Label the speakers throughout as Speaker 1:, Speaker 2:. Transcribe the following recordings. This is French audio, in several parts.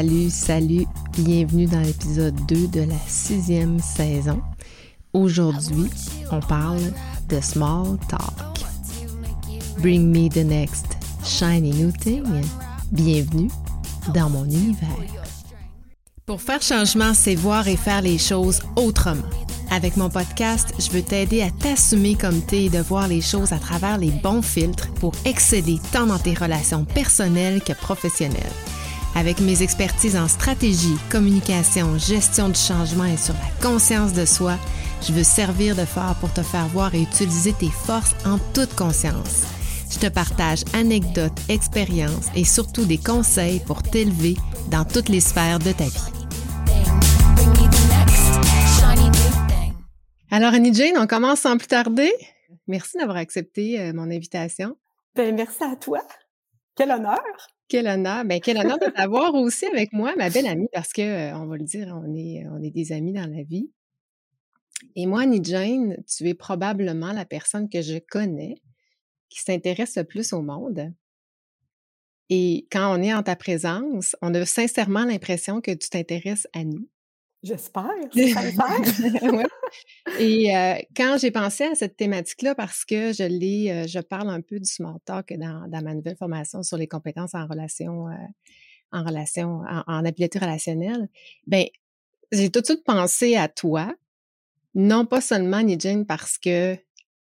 Speaker 1: Salut, salut, bienvenue dans l'épisode 2 de la sixième saison. Aujourd'hui, on parle de small talk. Bring me the next shiny new thing. Bienvenue dans mon univers. Pour faire changement, c'est voir et faire les choses autrement. Avec mon podcast, je veux t'aider à t'assumer comme t'es et de voir les choses à travers les bons filtres pour exceller tant dans tes relations personnelles que professionnelles. Avec mes expertises en stratégie, communication, gestion du changement et sur la conscience de soi, je veux servir de phare pour te faire voir et utiliser tes forces en toute conscience. Je te partage anecdotes, expériences et surtout des conseils pour t'élever dans toutes les sphères de ta vie. Alors Annie Jane, on commence sans plus tarder. Merci d'avoir accepté euh, mon invitation.
Speaker 2: Ben merci à toi. Quel honneur.
Speaker 1: Quel honneur. Ben, quel honneur de t'avoir aussi avec moi, ma belle amie, parce que, euh, on va le dire, on est, on est des amis dans la vie. Et moi, Annie Jane, tu es probablement la personne que je connais qui s'intéresse le plus au monde. Et quand on est en ta présence, on a sincèrement l'impression que tu t'intéresses à nous.
Speaker 2: J'espère,
Speaker 1: ouais. Et euh, quand j'ai pensé à cette thématique-là, parce que je l'ai, euh, je parle un peu du small talk dans, dans, ma nouvelle formation sur les compétences en relation, euh, en relation, en, habileté relationnelle, ben j'ai tout de suite pensé à toi, non pas seulement Nijane parce que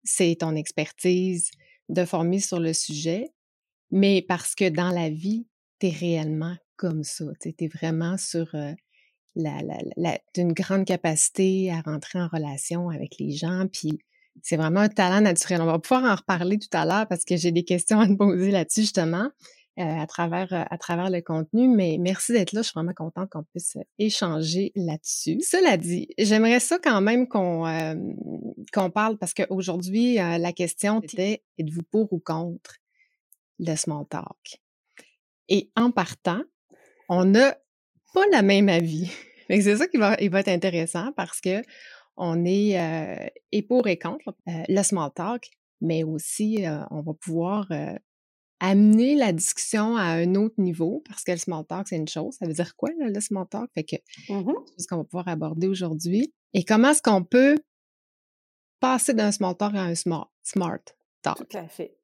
Speaker 1: c'est ton expertise de former sur le sujet, mais parce que dans la vie, tu es réellement comme ça. Tu es vraiment sur la, la, d'une grande capacité à rentrer en relation avec les gens. Puis c'est vraiment un talent naturel. On va pouvoir en reparler tout à l'heure parce que j'ai des questions à te poser là-dessus justement. Euh, à travers euh, à travers le contenu, mais merci d'être là. Je suis vraiment contente qu'on puisse échanger là-dessus. Cela dit, j'aimerais ça quand même qu'on euh, qu'on parle parce qu'aujourd'hui la question était êtes-vous pour ou contre le small talk Et en partant, on n'a pas la même avis. c'est ça qui va, il va être intéressant parce que on est euh, et pour et contre euh, le small talk, mais aussi euh, on va pouvoir amener la discussion à un autre niveau parce que le small talk, c'est une chose. Ça veut dire quoi, le small talk? Fait que mmh c'est ce qu'on va pouvoir aborder aujourd'hui. Et comment est-ce qu'on peut passer d'un small talk à un smart, smart talk?
Speaker 2: Tout à fait.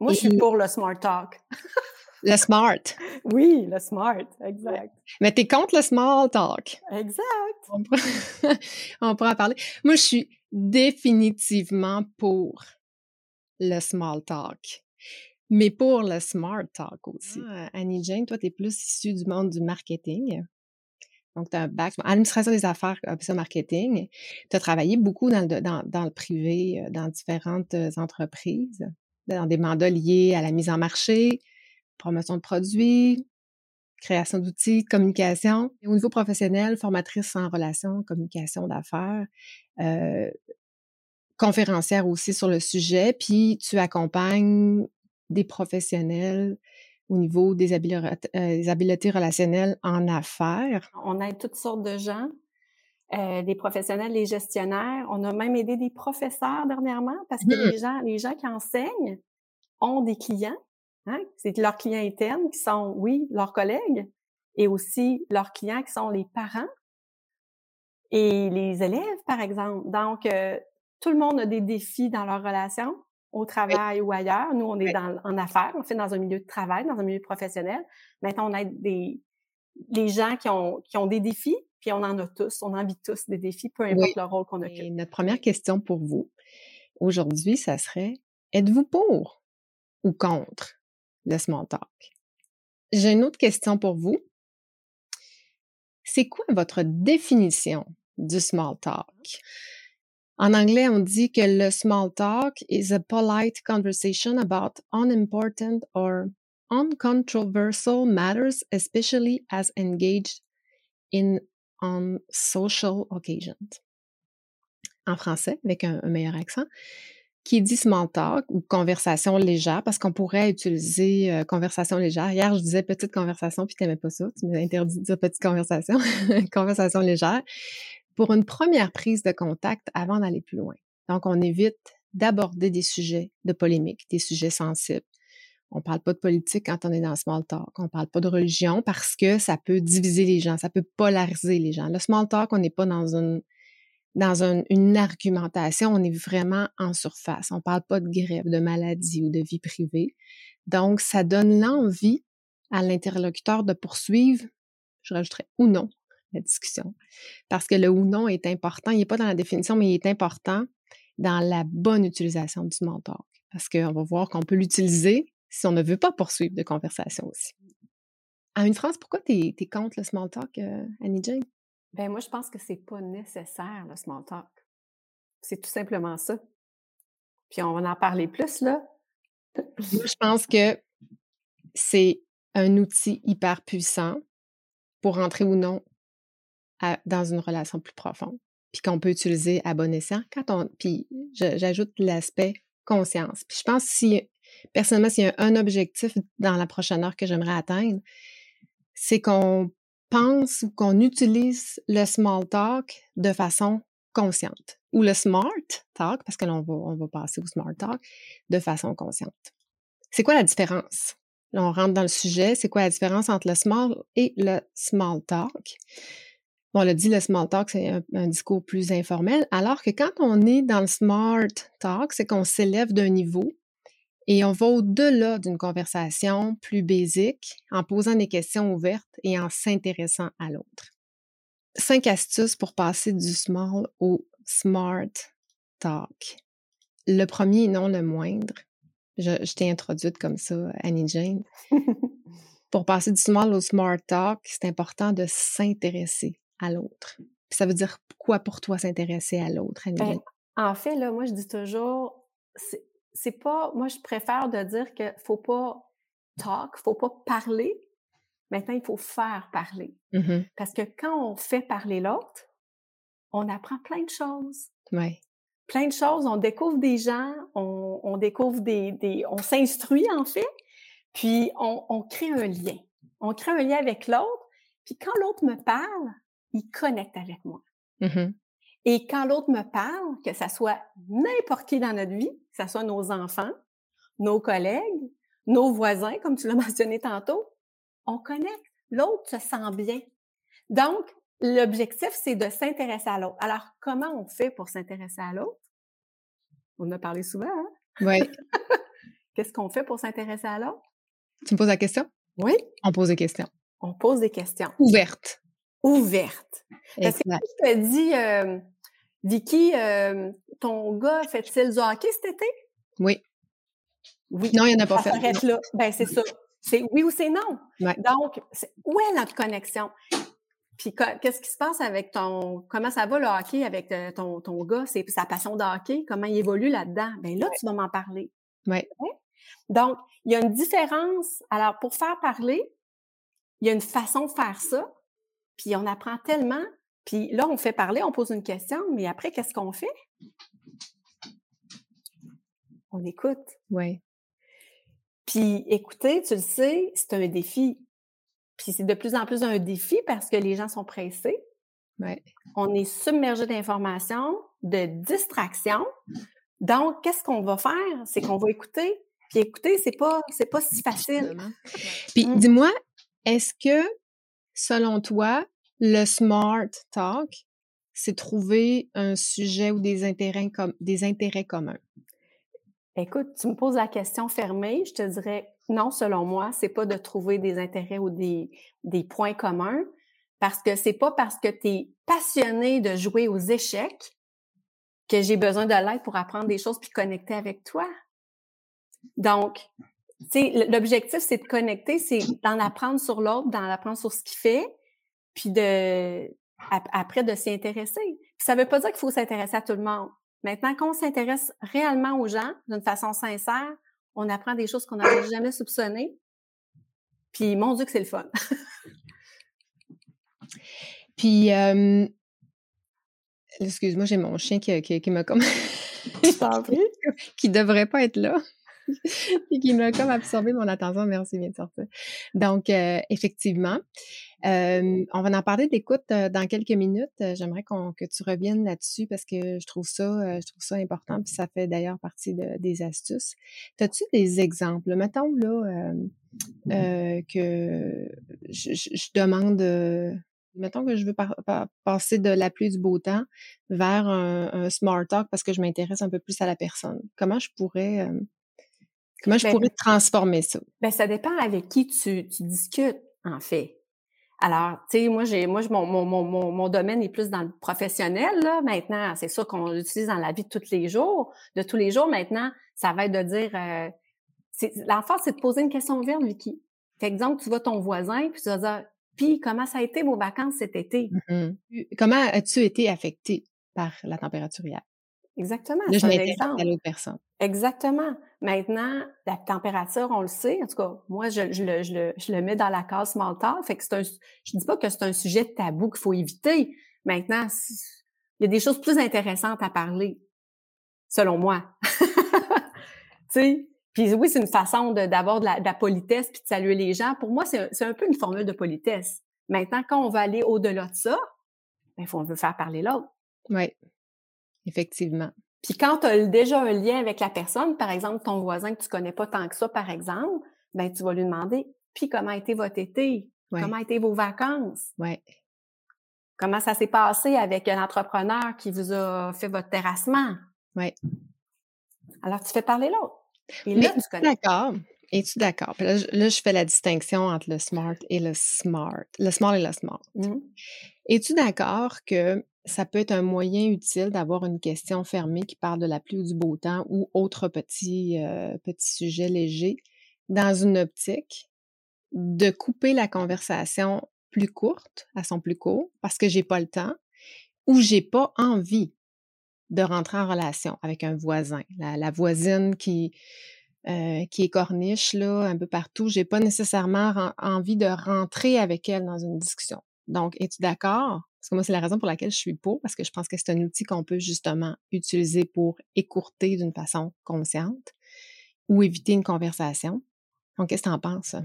Speaker 2: Moi, je suis pour le smart talk.
Speaker 1: Le smart.
Speaker 2: Oui, le smart, exact.
Speaker 1: Mais tu es contre le small talk.
Speaker 2: Exact.
Speaker 1: On pourra, on pourra en parler. Moi, je suis définitivement pour le small talk, mais pour le smart talk aussi. Ah, Annie Jane, toi, tu es plus issue du monde du marketing. Donc, tu as un bac administration des affaires, option marketing. Tu as travaillé beaucoup dans le, dans, dans le privé, euh, dans différentes euh, entreprises, dans des mandats liés à la mise en marché, promotion de produits, création d'outils, communication. au niveau professionnel, formatrice en relations, communication d'affaires, euh, conférencière aussi sur le sujet, puis tu accompagnes des professionnels au niveau des, habiletés, euh, habiletés relationnelles en affaires.
Speaker 2: On aide toutes sortes de gens, euh, des professionnels, des gestionnaires. On a même aidé des professeurs dernièrement parce que mmh. les gens, les gens qui enseignent ont des clients Hein? C'est leurs clients internes qui sont, oui, leurs collègues et aussi leurs clients qui sont les parents et les élèves, par exemple. Donc, euh, tout le monde a des défis dans leur relation, au travail ou ailleurs. Nous, on est dans, en affaires, on fait dans un milieu de travail, dans un milieu professionnel. Maintenant, on aide des, les gens qui ont, qui ont des défis, puis on en a tous, on en vit tous des défis, peu importe le rôle qu'on occupe.
Speaker 1: notre première question pour vous, aujourd'hui, ça serait, êtes-vous pour ou contre? Small talk. J'ai une autre question pour vous. C'est quoi votre définition du small talk? En anglais, on dit que le small talk is a polite conversation about unimportant or uncontroversial matters, especially as engaged in on social occasions. En français, avec un meilleur accent, qui dit small talk ou conversation légère, parce qu'on pourrait utiliser euh, conversation légère. Hier, je disais petite conversation, puis tu n'aimais pas ça. Tu m'as interdit de dire petite conversation. conversation légère. Pour une première prise de contact avant d'aller plus loin. Donc, on évite d'aborder des sujets de polémique, des sujets sensibles. On parle pas de politique quand on est dans small talk. On parle pas de religion parce que ça peut diviser les gens, ça peut polariser les gens. Le small talk, on n'est pas dans une dans une argumentation, on est vraiment en surface. On parle pas de grève, de maladie ou de vie privée. Donc, ça donne l'envie à l'interlocuteur de poursuivre, je rajouterais, ou non, la discussion. Parce que le ou non est important. Il n'est pas dans la définition, mais il est important dans la bonne utilisation du small talk. Parce qu'on va voir qu'on peut l'utiliser si on ne veut pas poursuivre de conversation aussi. En une phrase, pourquoi tu es, contre le small talk, euh, Annie Jane?
Speaker 2: Ben moi, je pense que c'est pas nécessaire, le small talk. C'est tout simplement ça. Puis on va en parler plus, là.
Speaker 1: moi, je pense que c'est un outil hyper puissant pour entrer ou non dans une relation plus profonde, puis qu'on peut utiliser à bon escient quand on. Puis j'ajoute l'aspect conscience. Puis je pense si personnellement, s'il y a un objectif dans la prochaine heure que j'aimerais atteindre, c'est qu'on pense ou qu'on utilise le small talk de façon consciente ou le smart talk, parce que là, on va, on va passer au smart talk, de façon consciente. C'est quoi la différence? On rentre dans le sujet. C'est quoi la différence entre le small et le small talk? Bon, on l'a dit, le small talk, c'est un, discours plus informel, alors que quand on est dans le smart talk, c'est qu'on s'élève d'un niveau et on va au-delà d'une conversation plus basique en posant des questions ouvertes et en s'intéressant à l'autre. Cinq astuces pour passer du small au smart talk. Le premier et non le moindre, je, t'ai introduite comme ça, Annie Jane. pour passer du small au smart talk, c'est important de s'intéresser à l'autre. Ça veut dire quoi pour toi s'intéresser à l'autre, Annie ben, Jane?
Speaker 2: en fait, là, moi, je dis toujours, c'est pas, moi, je préfère de dire qu'il faut pas talk, faut pas parler. Maintenant, il faut faire parler.
Speaker 1: Mmh
Speaker 2: Parce que quand on fait parler l'autre, on apprend plein de choses.
Speaker 1: Ouais.
Speaker 2: Plein de choses. On découvre des gens, on, découvre des, des on s'instruit en fait, puis on, on, crée un lien. On crée un lien avec l'autre, puis quand l'autre me parle, il connecte avec moi.
Speaker 1: Mmh
Speaker 2: et quand l'autre me parle, que ça soit n'importe qui dans notre vie, que ce soit nos enfants, nos collègues, nos voisins, comme tu l'as mentionné tantôt, on connecte. L'autre se sent bien. Donc, l'objectif, c'est de s'intéresser à l'autre. Alors, comment on fait pour s'intéresser à l'autre? On en a parlé souvent, hein?
Speaker 1: Oui.
Speaker 2: Qu'est-ce qu'on fait pour s'intéresser à l'autre?
Speaker 1: Tu me poses la question?
Speaker 2: Oui.
Speaker 1: On pose des questions.
Speaker 2: On pose des questions.
Speaker 1: Ouvertes.
Speaker 2: Ouvertes. Parce que tu te dis, euh, Vicky, euh, ton gars fait-il du hockey cet été?
Speaker 1: Oui. Oui. Non, il n'y en a pas
Speaker 2: fait. là. Ben, c'est ça. C'est oui ou c'est non. Donc, où est notre connexion? Puis qu'est-ce qui se passe avec ton comment ça va le hockey avec euh, ton, ton gars, c'est sa passion de hockey, comment il évolue là-dedans? Ben là, tu vas m'en parler.
Speaker 1: Oui.
Speaker 2: Donc, il y a une différence. Alors, pour faire parler, il y a une façon de faire ça, puis on apprend tellement puis là, on fait parler, on pose une question, mais après, qu'est-ce qu'on fait? On écoute.
Speaker 1: Oui.
Speaker 2: Puis écouter, tu le sais, c'est un défi. Puis c'est de plus en plus un défi parce que les gens sont pressés.
Speaker 1: Ouais.
Speaker 2: On est submergé d'informations, de distractions. Donc, qu'est-ce qu'on va faire? C'est qu'on va écouter. Puis écouter, c'est pas, c'est pas si facile.
Speaker 1: Puis mmh. dis-moi, est-ce que, selon toi, le smart talk, c'est trouver un sujet ou des intérêts, des intérêts communs?
Speaker 2: Écoute, tu me poses la question fermée, je te dirais non, selon moi, c'est pas de trouver des intérêts ou des, des points communs, parce que c'est pas parce que tu es passionné de jouer aux échecs que j'ai besoin de l'aide pour apprendre des choses puis connecter avec toi. Donc, l'objectif, c'est de connecter, c'est d'en apprendre sur l'autre, d'en apprendre sur ce qu'il fait, puis de après de s'y intéresser. Puis ça veut pas dire qu'il faut s'intéresser à tout le monde. Maintenant, quand on s'intéresse réellement aux gens d'une façon sincère, on apprend des choses qu'on n'avait jamais soupçonnées. Puis mon Dieu que c'est le fun.
Speaker 1: Puis excuse-moi, j'ai mon chien qui, qui, qui m'a comme
Speaker 2: qui
Speaker 1: devrait pas être là. et qui m'a comme absorbé mon attention. Merci, bien de sortir. Donc, euh, effectivement, euh, on va en parler d'écoute euh, dans quelques minutes. J'aimerais que tu reviennes là-dessus parce que je trouve ça, je trouve ça important. Puis ça fait d'ailleurs partie des astuces. As-tu des exemples? Mettons là que je, je demande mettons que je veux passer de la pluie du beau temps vers un, smart talk parce que je m'intéresse un peu plus à la personne. Comment je pourrais euh, comment je ben pourrais transformer ça?
Speaker 2: Ben, ça dépend avec qui tu, discutes, en fait. Alors, tu sais, moi, j'ai, moi, mon, mon, mon, mon, domaine est plus dans le professionnel, là. Maintenant, c'est ça qu'on utilise dans la vie de tous les jours. De tous les jours, maintenant, ça va être de dire, euh, l'enfant, c'est de poser une question ouverte, Vicky. Par exemple, tu vois ton voisin, puis tu vas dire, puis, comment ça a été vos vacances cet été?
Speaker 1: Mmh comment as-tu été affecté par la température hier?
Speaker 2: Exactement.
Speaker 1: Là, je m'intéresse à l'autre personne.
Speaker 2: Exactement. Maintenant, la température, on le sait. En tout cas, moi, je, le, mets dans la case talk. Fait que c'est dis pas que c'est un sujet tabou qu'il faut éviter. Maintenant, il y a des choses plus intéressantes à parler, selon moi. tu sais, puis oui, c'est une façon d'avoir de, la, politesse puis de saluer les gens. Pour moi, c'est un peu une formule de politesse. Maintenant, quand on va aller au-delà de ça, ben, faut, on veut faire parler l'autre.
Speaker 1: Oui, effectivement.
Speaker 2: Puis quand tu as déjà un lien avec la personne, par exemple, ton voisin que tu connais pas tant que ça, par exemple, ben tu vas lui demander, puis comment a été votre été? Comment a été vos vacances?
Speaker 1: Ouais.
Speaker 2: Comment ça s'est passé avec un entrepreneur qui vous a fait votre terrassement?
Speaker 1: Oui.
Speaker 2: Alors, tu fais parler l'autre.
Speaker 1: Et là, tu connais. D'accord? Es-tu d'accord? Là, là, je fais la distinction entre le smart et le smart. Le smart et le smart. Mmh. Es-tu d'accord que ça peut être un moyen utile d'avoir une question fermée qui parle de la pluie ou du beau temps ou autre petit, euh, petit sujet léger dans une optique de couper la conversation plus courte, à son plus court, parce que j'ai pas le temps ou j'ai pas envie de rentrer en relation avec un voisin. La, voisine qui, euh, qui est corniche là, un peu partout, j'ai pas nécessairement envie de rentrer avec elle dans une discussion. Donc, es-tu d'accord? Parce que moi, c'est la raison pour laquelle je suis pour, parce que je pense que c'est un outil qu'on peut justement utiliser pour écourter d'une façon consciente ou éviter une conversation. Donc, qu'est-ce que tu en penses?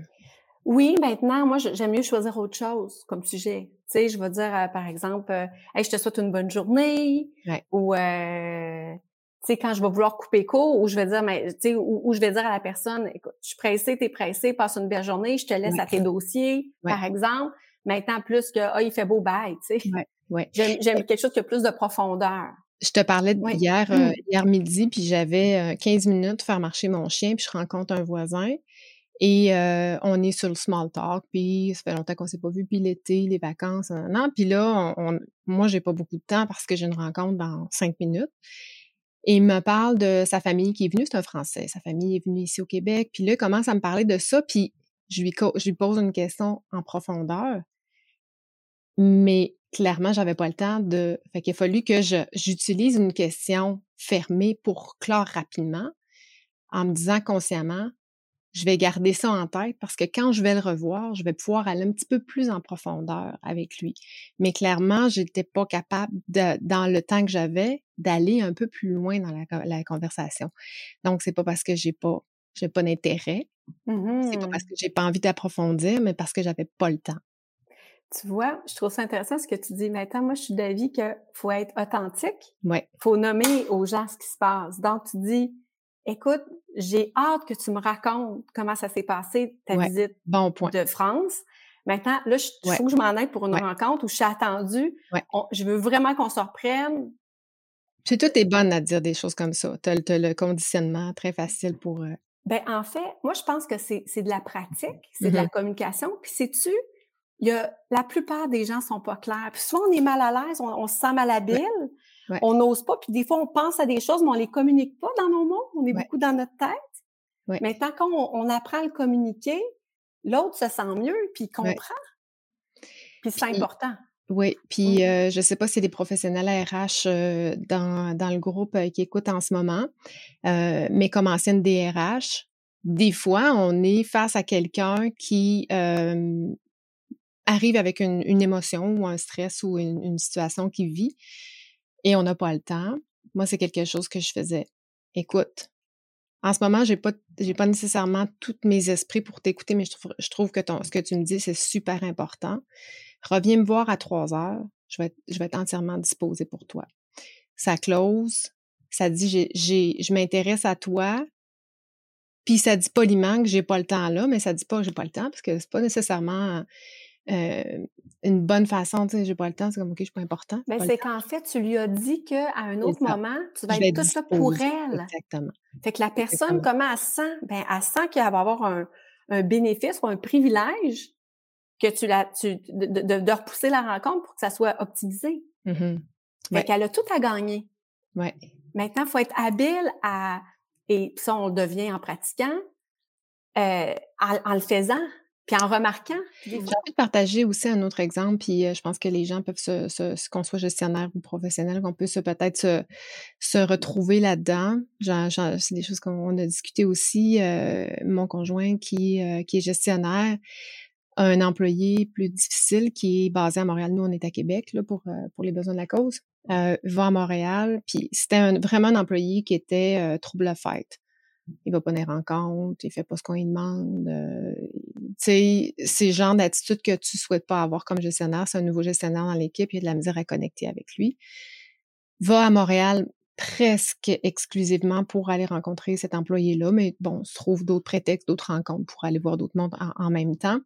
Speaker 2: Oui, maintenant, moi, j'aime mieux choisir autre chose comme sujet. Tu sais, je vais dire, euh, par exemple, euh, hey, je te souhaite une bonne journée. Ou, euh, tu sais, quand je vais vouloir couper court, ou je vais dire, mais, tu sais, ou, je vais dire à la personne, écoute, je suis pressée, t'es pressée, passe une belle journée, je te laisse à tes dossiers, par exemple. Maintenant, plus que, ah, il fait beau bye, tu sais.
Speaker 1: Ouais.
Speaker 2: J'aime quelque chose qui a plus de profondeur.
Speaker 1: Je te parlais hier, mmh. hier midi, puis j'avais 15 minutes pour faire marcher mon chien, puis je rencontre un voisin. Et euh, on est sur le small talk, puis ça fait longtemps qu'on s'est pas vu, puis l'été, les vacances, non, puis là, on, moi, j'ai pas beaucoup de temps parce que j'ai une rencontre dans cinq minutes. Et il me parle de sa famille qui est venue, c'est un Français. Sa famille est venue ici au Québec. Puis là, il commence à me parler de ça, puis je lui, je lui pose une question en profondeur. Mais clairement, j'avais pas le temps de. Fait qu'il a fallu que j'utilise une question fermée pour clore rapidement en me disant consciemment je vais garder ça en tête parce que quand je vais le revoir, je vais pouvoir aller un petit peu plus en profondeur avec lui. Mais clairement, j'étais pas capable de, dans le temps que j'avais, d'aller un peu plus loin dans la, conversation. Donc, c'est pas parce que j'ai pas, j'ai pas d'intérêt. C'est pas parce mmh que j'ai pas envie d'approfondir, mais parce que j'avais pas le temps.
Speaker 2: Tu vois, je trouve ça intéressant ce que tu dis. Maintenant, moi, je suis d'avis qu'il faut être authentique.
Speaker 1: Ouais.
Speaker 2: Faut nommer aux gens ce qui se passe. Donc, tu dis, écoute, j'ai hâte que tu me racontes comment ça s'est passé, ta visite de France. Maintenant, là, il faut que je m'en aille pour une rencontre où je suis attendue. je veux vraiment qu'on se reprenne.
Speaker 1: Puis toi, t'es bonne à dire des choses comme ça. Tu as, le conditionnement très facile pour... Euh
Speaker 2: ben, en fait, moi, je pense que c'est de la pratique, c'est de la mm-hmm. communication. Puis sais-tu, il y a, la plupart des gens sont pas clairs. Puis soit on est mal à l'aise, on, se sent malhabile, on n'ose pas, puis des fois, on pense à des choses, mais on les communique pas dans nos mots. On est beaucoup dans notre tête. Mais tant qu'on on apprend à le communiquer, l'autre se sent mieux, puis il comprend. Puis c'est important.
Speaker 1: Oui, puis mmh. euh, je ne sais pas si des professionnels RH euh, dans, dans, le groupe euh, qui écoutent en ce moment, mais comme ancienne DRH, des fois, on est face à quelqu'un qui arrive avec une, émotion ou un stress ou une, situation qu'il vit et on n'a pas le temps, moi, c'est quelque chose que je faisais. Écoute, en ce moment, j'ai pas, j'ai pas nécessairement tous mes esprits pour t'écouter, mais je trouve, que ce que tu me dis, c'est super important. Reviens me voir à trois heures. Je vais être, je vais être entièrement disposée pour toi. Ça close. Ça dit, je m'intéresse à toi. Puis ça dit poliment que j'ai pas le temps là, mais ça dit pas que j'ai pas le temps parce que c'est pas nécessairement euh, une bonne façon, tu sais, j'ai pas le temps, c'est comme, OK, je suis pas important.
Speaker 2: Mais ben, c'est qu'en fait, tu lui as dit qu'à un autre moment, tu vas être tout ça pour elle.
Speaker 1: Exactement.
Speaker 2: Fait que la personne, comment elle sent? Ben, elle sent qu'elle va avoir un, un, bénéfice ou un privilège que tu la, tu, de, de, de, repousser la rencontre pour que ça soit optimisé.
Speaker 1: Mmh
Speaker 2: fait qu'elle a tout à gagner.
Speaker 1: Ouais.
Speaker 2: Maintenant, il faut être habile à, et ça, on le devient en pratiquant, euh, en, en le faisant. Puis en remarquant.
Speaker 1: J'ai envie de partager aussi un autre exemple, puis euh, je pense que les gens peuvent se, se, qu'on soit gestionnaire ou professionnel, qu'on peut peut-être se, se, retrouver là-dedans. c'est des choses qu'on a discuté aussi. Euh, mon conjoint qui, euh, qui est gestionnaire a un employé plus difficile qui est basé à Montréal. Nous, on est à Québec là, pour, pour les besoins de la cause. va à Montréal, puis c'était vraiment un employé qui était trouble-fête il va pas venir en compte, il fait pas ce qu'on lui demande. Euh, tu sais, c'est le genre d'attitude que tu souhaites pas avoir comme gestionnaire. C'est un nouveau gestionnaire dans l'équipe, il y a de la misère à connecter avec lui. Va à Montréal presque exclusivement pour aller rencontrer cet employé-là, mais bon, on se trouve d'autres prétextes, d'autres rencontres pour aller voir d'autres mondes en, même temps.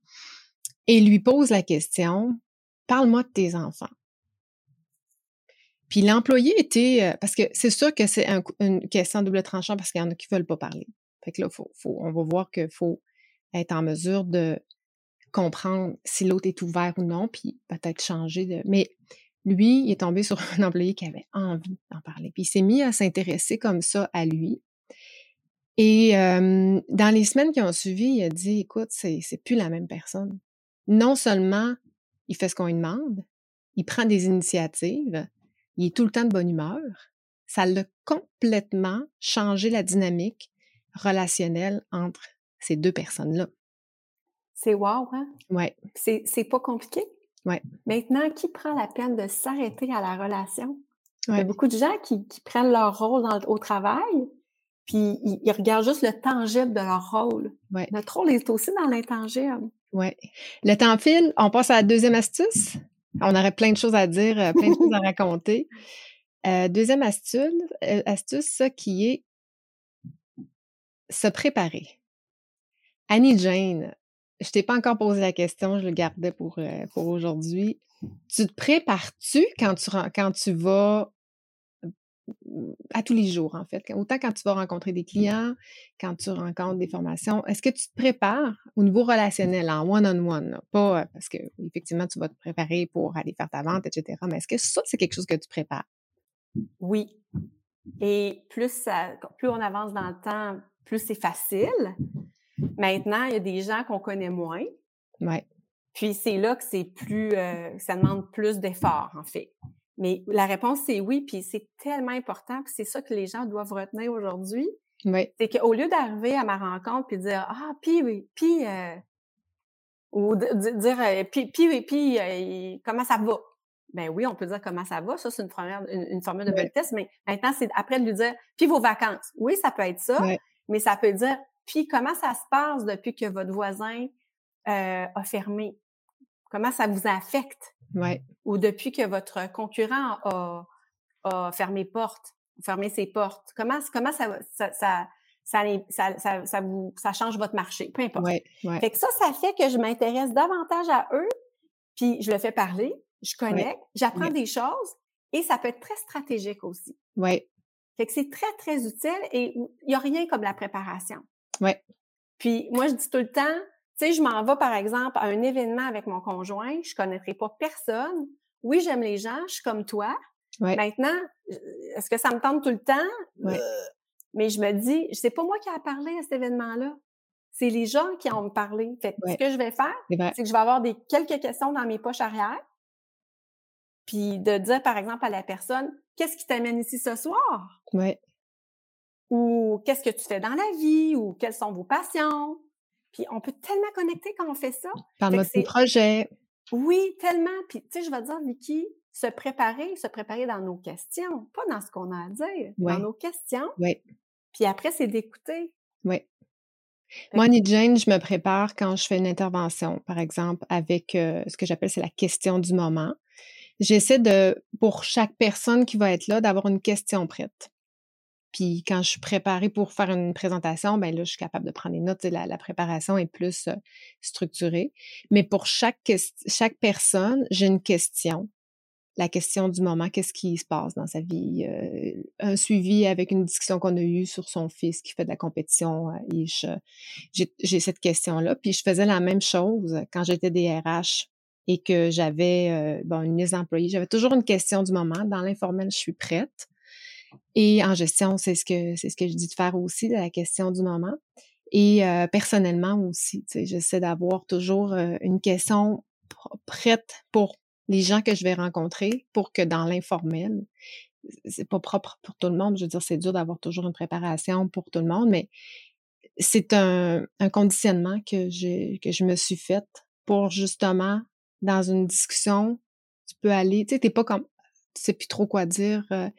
Speaker 1: Et lui pose la question, parle-moi de tes enfants. Puis l'employé était, euh, parce que c'est sûr que c'est une question double tranchant parce qu'il y en a qui veulent pas parler. Fait que là, faut, faut, on va voir qu'il faut être en mesure de comprendre si l'autre est ouvert ou non, puis peut-être changer de. Mais lui, il est tombé sur un employé qui avait envie d'en parler. Puis il s'est mis à s'intéresser comme ça à lui. Et euh, dans les semaines qui ont suivi, il a dit écoute, c'est, c'est plus la même personne. Non seulement il fait ce qu'on lui demande, il prend des initiatives, il est tout le temps de bonne humeur. Ça l'a complètement changé la dynamique relationnelle entre ces deux personnes-là.
Speaker 2: C'est wow, hein?
Speaker 1: Ouais.
Speaker 2: C'est, pas compliqué?
Speaker 1: Ouais.
Speaker 2: Maintenant, qui prend la peine de s'arrêter à la relation? Il y a beaucoup de gens qui, qui prennent leur rôle au travail, puis ils, regardent juste le tangible de leur rôle.
Speaker 1: Ouais.
Speaker 2: Notre rôle est aussi dans l'intangible.
Speaker 1: Ouais. Le temps file. On passe à la deuxième astuce. On aurait plein de choses à dire, euh, plein de choses à raconter. Euh, deuxième astuce, euh, astuce, ça qui est se préparer. Annie Jane, je t'ai pas encore posé la question, je le gardais pour, pour aujourd'hui. Tu te prépares-tu quand tu, quand tu vas à tous les jours, en fait. Autant quand tu vas rencontrer des clients, quand tu rencontres des formations, est-ce que tu te prépares au niveau relationnel, en one-on-one? Pas euh, parce que, effectivement, tu vas te préparer pour aller faire ta vente, etc. Mais est-ce que ça, c'est quelque chose que tu prépares?
Speaker 2: Oui. Et plus, ça, plus on avance dans le temps, plus c'est facile. Maintenant, il y a des gens qu'on connaît moins.
Speaker 1: Ouais.
Speaker 2: Puis c'est là que c'est plus, euh, ça demande plus d'efforts, en fait. Mais la réponse, c'est oui, puis c'est tellement important, puis c'est ça que les gens doivent retenir aujourd'hui.
Speaker 1: Oui.
Speaker 2: C'est qu'au lieu d'arriver à ma rencontre puis dire Ah, puis oui, puis euh, ou dire euh, puis puis oui, puis euh, comment ça va? Ben oui, on peut dire comment ça va, ça c'est une première une, formule de politesse, mais maintenant c'est après de lui dire puis vos vacances? Oui, ça peut être ça, mais ça peut dire puis comment ça se passe depuis que votre voisin a fermé? Comment ça vous affecte?
Speaker 1: Ouais.
Speaker 2: Ou depuis que votre concurrent a, a fermé porte, fermé ses portes. Comment, comment ça, ça, ça, ça, ça, vous, ça change votre marché, peu importe.
Speaker 1: Ouais,
Speaker 2: Fait que ça, ça fait que je m'intéresse davantage à eux, puis je le fais parler, je connecte, j'apprends des choses, et ça peut être très stratégique aussi.
Speaker 1: Oui.
Speaker 2: Fait que c'est très, très utile et il n'y a rien comme la préparation.
Speaker 1: Oui.
Speaker 2: Puis moi, je dis tout le temps, sais, je m'en vais, par exemple, à un événement avec mon conjoint, je connaîtrai pas personne. Oui, j'aime les gens, je suis comme toi. Maintenant, est-ce que ça me tente tout le temps?
Speaker 1: Euh,
Speaker 2: mais je me dis, c'est pas moi qui ai parlé à cet événement-là. C'est les gens qui ont me parlé. Fait ce que je vais faire, c'est que je vais avoir des quelques questions dans mes poches arrière. Puis de dire, par exemple, à la personne, qu'est-ce qui t'amène ici ce soir? Ou qu'est-ce que tu fais dans la vie? Ou quelles sont vos passions? Puis on peut tellement connecter quand on fait ça.
Speaker 1: Par notre projet.
Speaker 2: Oui, tellement. Puis tu sais, je vais dire, Vicky, se préparer, se préparer dans nos questions, pas dans ce qu'on a à dire, dans nos questions.
Speaker 1: Oui.
Speaker 2: Puis après, c'est d'écouter.
Speaker 1: Oui. Moi, Annie Jane, je me prépare quand je fais une intervention, par exemple, avec euh, ce que j'appelle c'est la question du moment. J'essaie de, pour chaque personne qui va être là, d'avoir une question prête. Puis quand je suis préparée pour faire une présentation, ben là, je suis capable de prendre des notes. La, la préparation est plus euh, structurée. Mais pour chaque, chaque personne, j'ai une question la question du moment, qu'est-ce qui se passe dans sa vie, euh, un suivi avec une discussion qu'on a eue sur son fils qui fait de la compétition. et j'ai cette question-là. Puis je faisais la même chose quand j'étais DRH et que j'avais euh, bon, une employée. J'avais toujours une question du moment. Dans l'informel, je suis prête. Et en gestion, c'est ce que c'est ce que je dis de faire aussi, la question du moment. Et euh, personnellement aussi, j'essaie d'avoir toujours une question prête pour les gens que je vais rencontrer pour que dans l'informel, c'est pas propre pour tout le monde. Je veux dire, c'est dur d'avoir toujours une préparation pour tout le monde, mais c'est un, un, conditionnement que j'ai que je me suis faite pour justement dans une discussion, tu peux aller, tu sais, t'es pas comme tu sais plus trop quoi dire. Euh,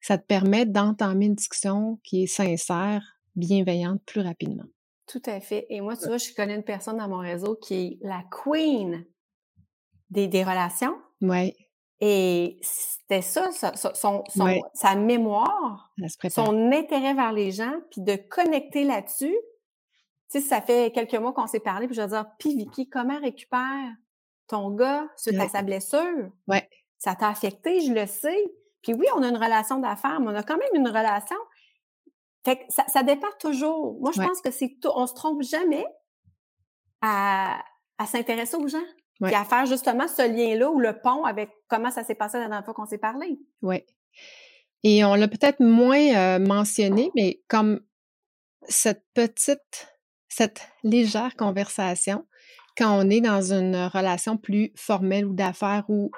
Speaker 1: ça te permet d'entamer une discussion qui est sincère, bienveillante plus rapidement.
Speaker 2: Tout à fait. Et moi, tu vois, je connais une personne dans mon réseau qui est la queen des, relations.
Speaker 1: Oui.
Speaker 2: Et c'était ça, son, sa mémoire, son intérêt vers les gens, puis de connecter là-dessus. Tu sais, ça fait quelques mois qu'on s'est parlé, puis je vais dire, puis Vicky, comment récupère ton gars suite à sa blessure?
Speaker 1: Ouais.
Speaker 2: Ça t'a affecté, je le sais. Puis oui, on a une relation d'affaires, mais on a quand même une relation. Fait que ça, ça dépend toujours. Moi, je pense que c'est tout. On se trompe jamais à, à s'intéresser aux gens. Puis à faire justement ce lien-là ou le pont avec comment ça s'est passé la dernière fois qu'on s'est parlé.
Speaker 1: Oui. Et on l'a peut-être moins euh, mentionné, mais comme cette petite, cette légère conversation, quand on est dans une relation plus formelle ou d'affaires ou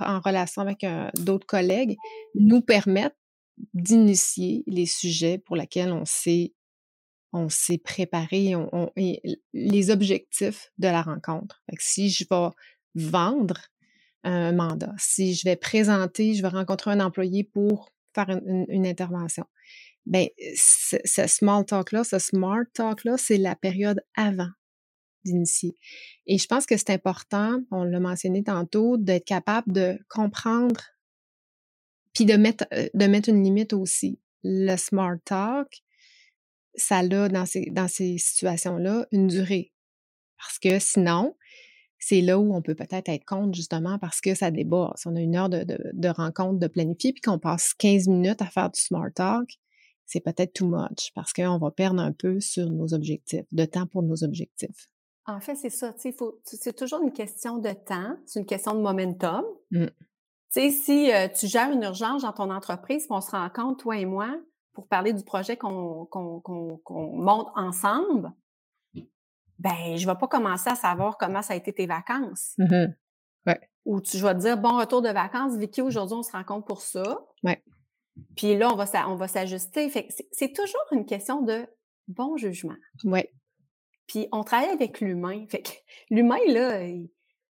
Speaker 1: en relation avec d'autres collègues, nous permettent d'initier les sujets pour lesquels on s'est on préparé, on, les objectifs de la rencontre. si je vais vendre un mandat, si je vais présenter, je vais rencontrer un employé pour faire une, intervention, ben ce, small talk-là, ce smart talk-là, c'est la période avant d'initier. Et je pense que c'est important, on l'a mentionné tantôt, d'être capable de comprendre puis de mettre, euh, de mettre une limite aussi. Le smart talk, ça a dans ces, dans ces situations-là une durée. Parce que sinon, c'est là où on peut peut-être être contre, justement, parce que ça déborde. Si on a une heure de, de, rencontre de planifier, puis qu'on passe 15 minutes à faire du smart talk, c'est peut-être too much, parce qu'on va perdre un peu sur nos objectifs, de temps pour nos objectifs.
Speaker 2: En fait, c'est ça. C'est toujours une question de temps, c'est une question de momentum.
Speaker 1: Mmh.
Speaker 2: sais, si euh, tu gères une urgence dans ton entreprise, on se rend compte, toi et moi, pour parler du projet qu'on monte ensemble, ben, je vais pas commencer à savoir comment ça a été tes vacances.
Speaker 1: Mmh ouais.
Speaker 2: Ou tu vas te dire, bon retour de vacances, Vicky, aujourd'hui, on se rencontre pour ça.
Speaker 1: Ouais.
Speaker 2: Puis là, on va, on va s'ajuster. C'est toujours une question de bon jugement.
Speaker 1: Ouais.
Speaker 2: Puis on travaille avec l'humain. Fait que l'humain, là,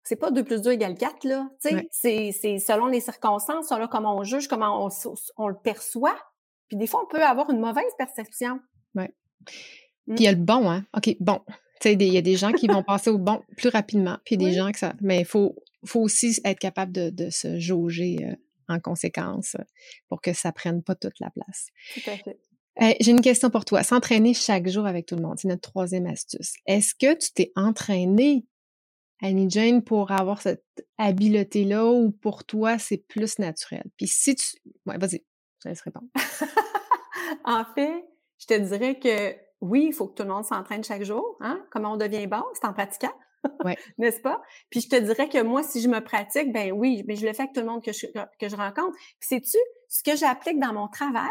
Speaker 2: c'est pas 2 plus 2 égale 4, là. Tu sais, c'est selon les circonstances, selon comment on juge, comment on, on le perçoit. Puis des fois, on peut avoir une mauvaise perception.
Speaker 1: Oui. Mmh. Puis il y a le bon, hein? OK, bon. Tu sais, il y a des gens qui vont passer au bon plus rapidement, puis des gens que ça. Mais il faut, faut aussi être capable de, se jauger euh, en conséquence pour que ça prenne pas toute la place.
Speaker 2: Tout à fait.
Speaker 1: J'ai une question pour toi. S'entraîner chaque jour avec tout le monde, c'est notre troisième astuce. Est-ce que tu t'es entraîné, Annie Jane, pour avoir cette habileté-là ou pour toi, c'est plus naturel? Puis si tu. Ouais, vas-y, je laisse répondre.
Speaker 2: en fait, je te dirais que oui, il faut que tout le monde s'entraîne chaque jour. Hein? Comment on devient bon? C'est en pratiquant.
Speaker 1: Ouais.
Speaker 2: N'est-ce pas? Puis je te dirais que moi, si je me pratique, ben oui, mais je le fais avec tout le monde que je, que je rencontre. Puis sais-tu, ce que j'applique dans mon travail,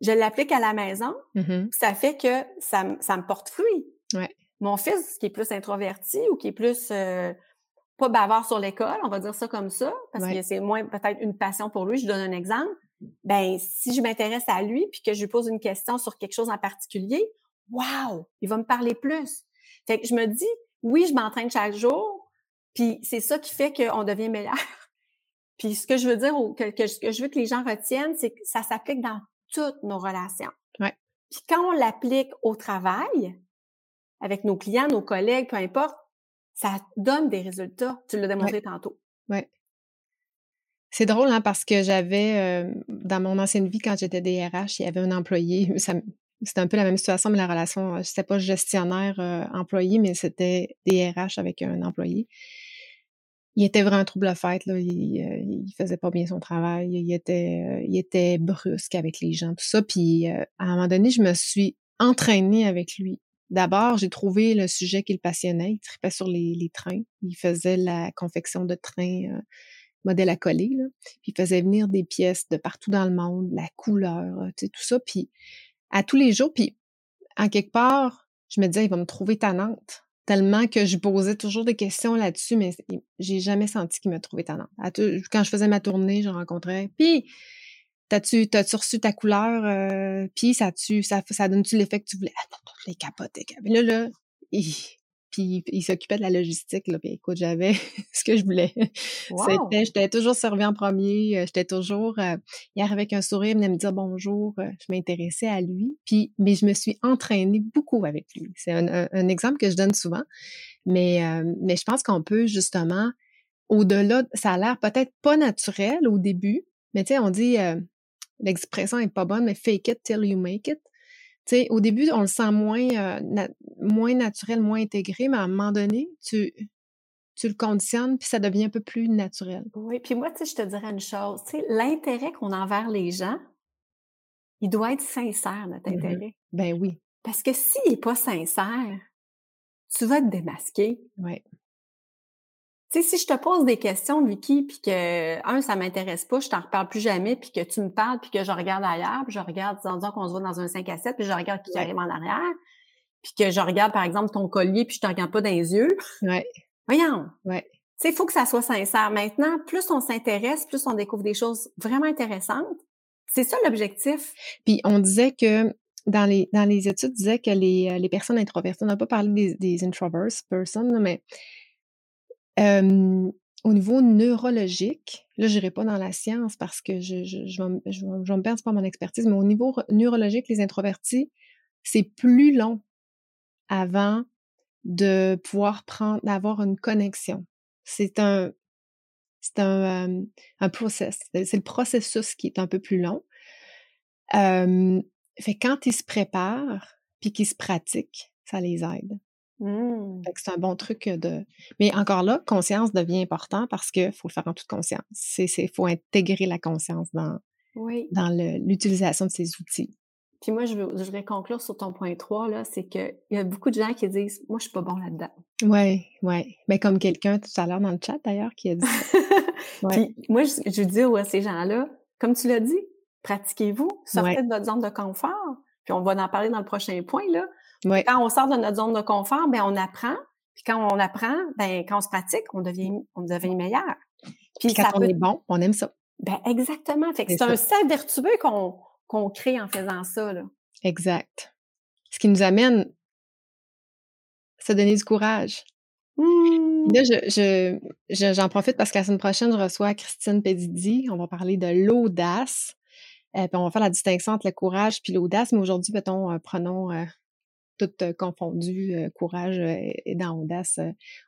Speaker 2: je l'applique à la maison.
Speaker 1: Mm-hmm.
Speaker 2: Ça fait que ça, ça me porte fruit.
Speaker 1: Ouais.
Speaker 2: Mon fils, qui est plus introverti ou qui est plus euh, pas bavard sur l'école, on va dire ça comme ça, parce que c'est moins peut-être une passion pour lui. Je donne un exemple ben si je m'intéresse à lui puis que je lui pose une question sur quelque chose en particulier, waouh, il va me parler plus. Fait que je me dis, oui, je m'entraîne chaque jour, puis c'est ça qui fait qu'on devient meilleur. puis ce que je veux dire, que, que, que, je veux que les gens retiennent, c'est que ça s'applique dans toutes nos relations.
Speaker 1: Ouais.
Speaker 2: Puis quand on l'applique au travail, avec nos clients, nos collègues, peu importe, ça donne des résultats. Tu l'as démontré tantôt.
Speaker 1: Oui. C'est drôle, hein, parce que j'avais, euh, dans mon ancienne vie, quand j'étais DRH, il y avait un employé, c'était un peu la même situation, mais la relation, c'était pas gestionnaire-employé, mais c'était DRH avec un employé il était vraiment trouble fête là. Il, euh, faisait pas bien son travail. Il était, euh, il était brusque avec les gens, tout ça. Puis euh, à un moment donné, je me suis entraînée avec lui. D'abord, j'ai trouvé le sujet qui le passionnait. Il tripait sur les, trains. Il faisait la confection de trains modèle à coller. Là. Puis il faisait venir des pièces de partout dans le monde, la couleur, tu tout ça. Puis à tous les jours, puis en quelque part, je me disais, il va me trouver tannante tellement que je posais toujours des questions là-dessus, mais j'ai jamais senti qu'il me trouvait talent. Quand je faisais ma tournée, je rencontrais. Puis, t'as-tu t'as-tu reçu ta couleur? Euh, puis, ça, ça, ça donne-tu l'effet que tu voulais? Ah, les capotes, Là, là, puis il s'occupait de la logistique. Là, puis écoute, j'avais ce que je voulais. C'était, j'étais toujours servi en premier. Euh, j'étais toujours, euh, arrivait avec un sourire, il venait me dire bonjour. Euh, je m'intéressais à lui. Puis, mais je me suis entraînée beaucoup avec lui. C'est un, exemple que je donne souvent. Mais, mais je pense qu'on peut justement, au-delà, ça a l'air peut-être pas naturel au début, mais tu sais, on dit, l'expression est pas bonne, mais fake it till you make it sais, au début, on le sent moins, euh, moins naturel, moins intégré, mais à un moment donné, tu, tu le conditionnes, puis ça devient un peu plus naturel.
Speaker 2: Oui, puis moi, tu sais, je te dirais une chose, tu sais, l'intérêt qu'on a envers les gens, il doit être sincère, notre mmh intérêt.
Speaker 1: Ben oui.
Speaker 2: Parce que s'il n'est pas sincère, tu vas te démasquer.
Speaker 1: Oui.
Speaker 2: Tu sais, si je te pose des questions, Vicky, puis que, un, ça m'intéresse pas, je t'en reparle plus jamais, puis que tu me parles, puis que je regarde ailleurs, puis je regarde, disons qu'on se voit dans un 5 à 7, puis je regarde qui arrive en arrière, puis que je regarde, par exemple, ton collier, puis je te regarde pas dans les yeux.
Speaker 1: Ouais.
Speaker 2: Voyons.
Speaker 1: Ouais.
Speaker 2: Tu sais, il faut que ça soit sincère. Maintenant, plus on s'intéresse, plus on découvre des choses vraiment intéressantes. C'est ça l'objectif.
Speaker 1: Puis on disait que dans les, dans les études, disait que les, euh, les personnes introverties, on n'a pas parlé des, des introverts personnes, mais au niveau neurologique, là, je n'irai pas dans la science parce que je, je, je, je, me perdre pas mon expertise, mais au niveau neurologique, les introvertis, c'est plus long avant de pouvoir prendre, d'avoir une connexion. C'est un, c'est un, un process. C'est le processus qui est un peu plus long. Euh, fait quand ils se préparent puis qu'ils se pratiquent, ça les aide.
Speaker 2: Mmh.
Speaker 1: c'est un bon truc de. Mais encore là, conscience devient important parce qu'il faut le faire en toute conscience. Il faut intégrer la conscience dans, dans l'utilisation de ces outils.
Speaker 2: Puis moi, je, veux, je voudrais conclure sur ton point 3, là, c'est qu'il y a beaucoup de gens qui disent Moi, je suis pas bon là-dedans.
Speaker 1: Oui, oui. Mais comme quelqu'un tout à l'heure dans le chat d'ailleurs qui a dit
Speaker 2: Puis moi, je, je dis à ces gens-là, comme tu l'as dit, pratiquez-vous, sortez de votre zone de confort. Puis on va en parler dans le prochain point, là. Quand on sort de notre zone de confort, ben on apprend. Puis quand on apprend, ben quand on se pratique, on devient, on devient meilleur.
Speaker 1: Puis, quand on est bon, on aime ça.
Speaker 2: Ben exactement. Fait que c'est un cercle vertueux qu'on qu'on crée en faisant ça. Là.
Speaker 1: Exact. Ce qui nous amène se donner du courage.
Speaker 2: Mmh.
Speaker 1: Là, je, je, j'en profite parce que la semaine prochaine, je reçois Christine Pedidi. On va parler de l'audace. Euh, puis on va faire la distinction entre le courage puis l'audace. Mais aujourd'hui, mettons, euh, prenons euh, tout confondu, courage et dans audace,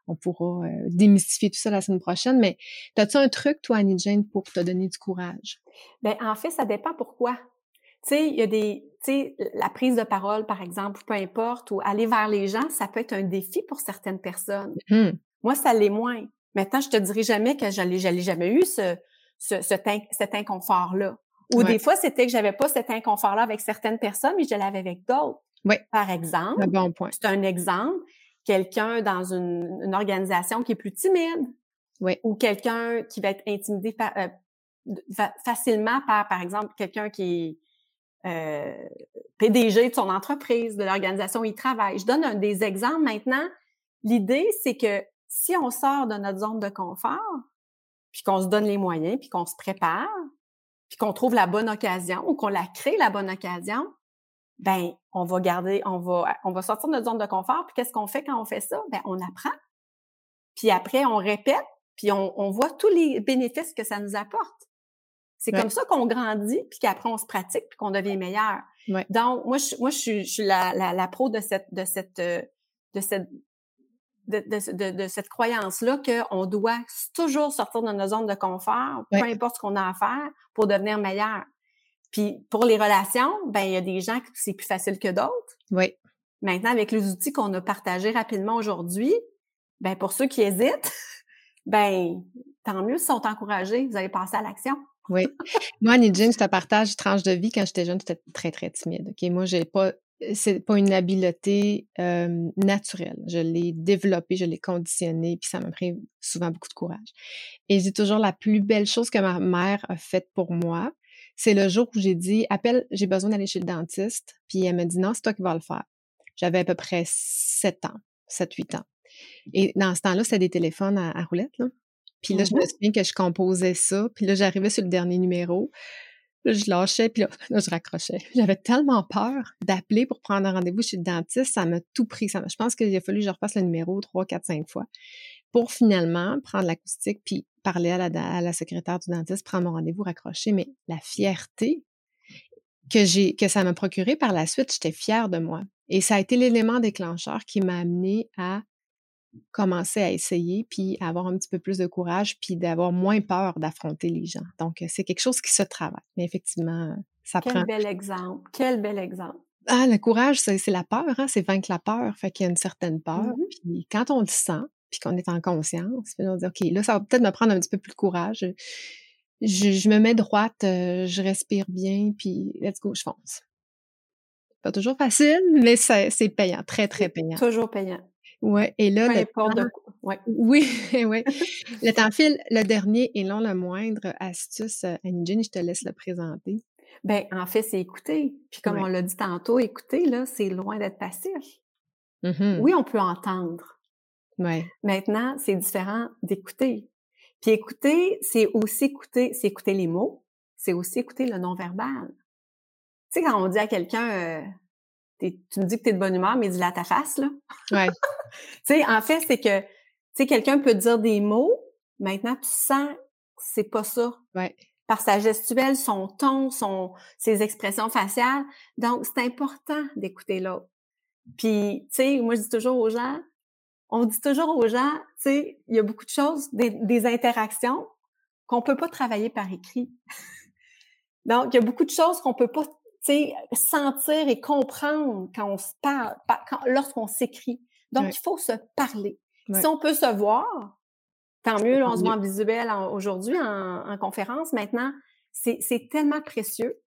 Speaker 1: on pourra démystifier tout ça la semaine prochaine. Mais as-tu un truc, toi, Annie Jane, pour te donner du courage?
Speaker 2: Ben en fait, ça dépend pourquoi. Tu sais, il y a des, tu sais, la prise de parole, par exemple, peu importe, ou aller vers les gens, ça peut être un défi pour certaines personnes.
Speaker 1: Mmh.
Speaker 2: Moi, ça l'est moins. Maintenant, je te dirai jamais que je n'ai jamais eu ce, ce, cet inconfort-là. Ou des fois, c'était que j'avais pas cet inconfort-là avec certaines personnes, mais je l'avais avec d'autres.
Speaker 1: Oui.
Speaker 2: Par exemple.
Speaker 1: bon point.
Speaker 2: C'est un exemple. Quelqu'un dans une, organisation qui est plus timide.
Speaker 1: Oui.
Speaker 2: Ou quelqu'un qui va être intimidé euh, facilement par, par exemple, quelqu'un qui est euh, PDG de son entreprise, de l'organisation où il travaille. Je donne un, des exemples maintenant. L'idée, c'est que si on sort de notre zone de confort, puis qu'on se donne les moyens, puis qu'on se prépare, puis qu'on trouve la bonne occasion ou qu'on la crée la bonne occasion, ben on va garder, on va, on va sortir de notre zone de confort. Puis qu'est-ce qu'on fait quand on fait ça? Ben on apprend. Puis après on répète, puis on, on voit tous les bénéfices que ça nous apporte. C'est comme ça qu'on grandit, puis qu'après on se pratique, puis qu'on devient meilleur. Donc, moi, je, moi, je suis, je suis la, la, la, pro de cette, de cette, euh, de cette, de, de, de, cette croyance-là qu'on doit toujours sortir de nos zones de confort, peu importe ce qu'on a à faire, pour devenir meilleur. Puis pour les relations, ben il y a des gens que c'est plus facile que d'autres.
Speaker 1: Oui.
Speaker 2: Maintenant, avec les outils qu'on a partagés rapidement aujourd'hui, ben pour ceux qui hésitent, ben tant mieux, ils sont encouragés, vous allez passer à l'action.
Speaker 1: Oui. Moi, Nidjin, je te partage tranche de vie. Quand j'étais jeune, j'étais très, très timide. OK? Moi, j'ai pas c'est pas une habileté naturelle. Je l'ai développée, je l'ai conditionnée, puis ça m'a pris souvent beaucoup de courage. Et j'ai toujours la plus belle chose que ma mère a faite pour moi, c'est le jour où j'ai dit appelle, j'ai besoin d'aller chez le dentiste, puis elle m'a dit non, c'est toi qui vas le faire. J'avais à peu près 7 ans, 7 8 ans. Et dans ce temps-là, c'était des téléphones à, roulette là. Puis là, je me mmh souviens que je composais ça, puis là j'arrivais sur le dernier numéro, je lâchais, puis là, je raccrochais. J'avais tellement peur d'appeler pour prendre un rendez-vous chez le dentiste, ça m'a tout pris. Je pense qu'il a fallu que je repasse le numéro trois, quatre, cinq fois pour finalement prendre l'acoustique puis parler à la, secrétaire du dentiste, prendre mon rendez-vous, raccrocher. Mais la fierté que que ça m'a procuré par la suite, j'étais fière de moi. Et ça a été l'élément déclencheur qui m'a amené à commencer à essayer, puis avoir un petit peu plus de courage, puis d'avoir moins peur d'affronter les gens. Donc, c'est quelque chose qui se travaille. Mais effectivement, ça
Speaker 2: Quel
Speaker 1: prend...
Speaker 2: Quel bel exemple. Quel bel exemple.
Speaker 1: Ah, le courage, c'est la peur, hein? c'est vaincre la peur. Fait qu'il y a une certaine peur.
Speaker 2: Mmh
Speaker 1: puis quand on le sent, puis qu'on est en conscience, puis on dit, OK, là, ça va peut-être me prendre un petit peu plus de courage. Je, me mets droite, euh, je respire bien, puis let's go, je fonce. Pas toujours facile, mais c'est payant, très, très payant.
Speaker 2: Toujours payant.
Speaker 1: Ouais, et là,
Speaker 2: le temps... de... ouais.
Speaker 1: oui, oui. le temps file. Le dernier et non le moindre astuce, euh, Annie Jane, je te laisse le présenter.
Speaker 2: Ben, en fait, c'est écouter. Puis comme on l'a dit tantôt, écouter, là, c'est loin d'être passif.
Speaker 1: Mmh
Speaker 2: oui, on peut entendre.
Speaker 1: Ouais.
Speaker 2: Maintenant, c'est différent d'écouter. Puis écouter, c'est aussi écouter, c'est écouter les mots, c'est aussi écouter le non-verbal. Tu sais, quand on dit à quelqu'un, euh, tu me dis que tu es de bonne humeur, mais dis-la à ta face, là.
Speaker 1: Ouais.
Speaker 2: tu sais, en fait, c'est que, tu sais, quelqu'un peut dire des mots, maintenant, tu sens que c'est pas ça.
Speaker 1: Ouais.
Speaker 2: Par sa gestuelle, son ton, son, ses expressions faciales. Donc, c'est important d'écouter l'autre. Puis, tu sais, moi, je dis toujours aux gens, on dit toujours aux gens, tu sais, il y a beaucoup de choses, des, des interactions qu'on peut pas travailler par écrit. Donc, il y a beaucoup de choses qu'on peut pas sentir et comprendre quand on se parle, lorsqu'on s'écrit. Donc, il faut se parler. Si on peut se voir, tant mieux, on se voit en visuel aujourd'hui, en, conférence. Maintenant, c'est tellement précieux.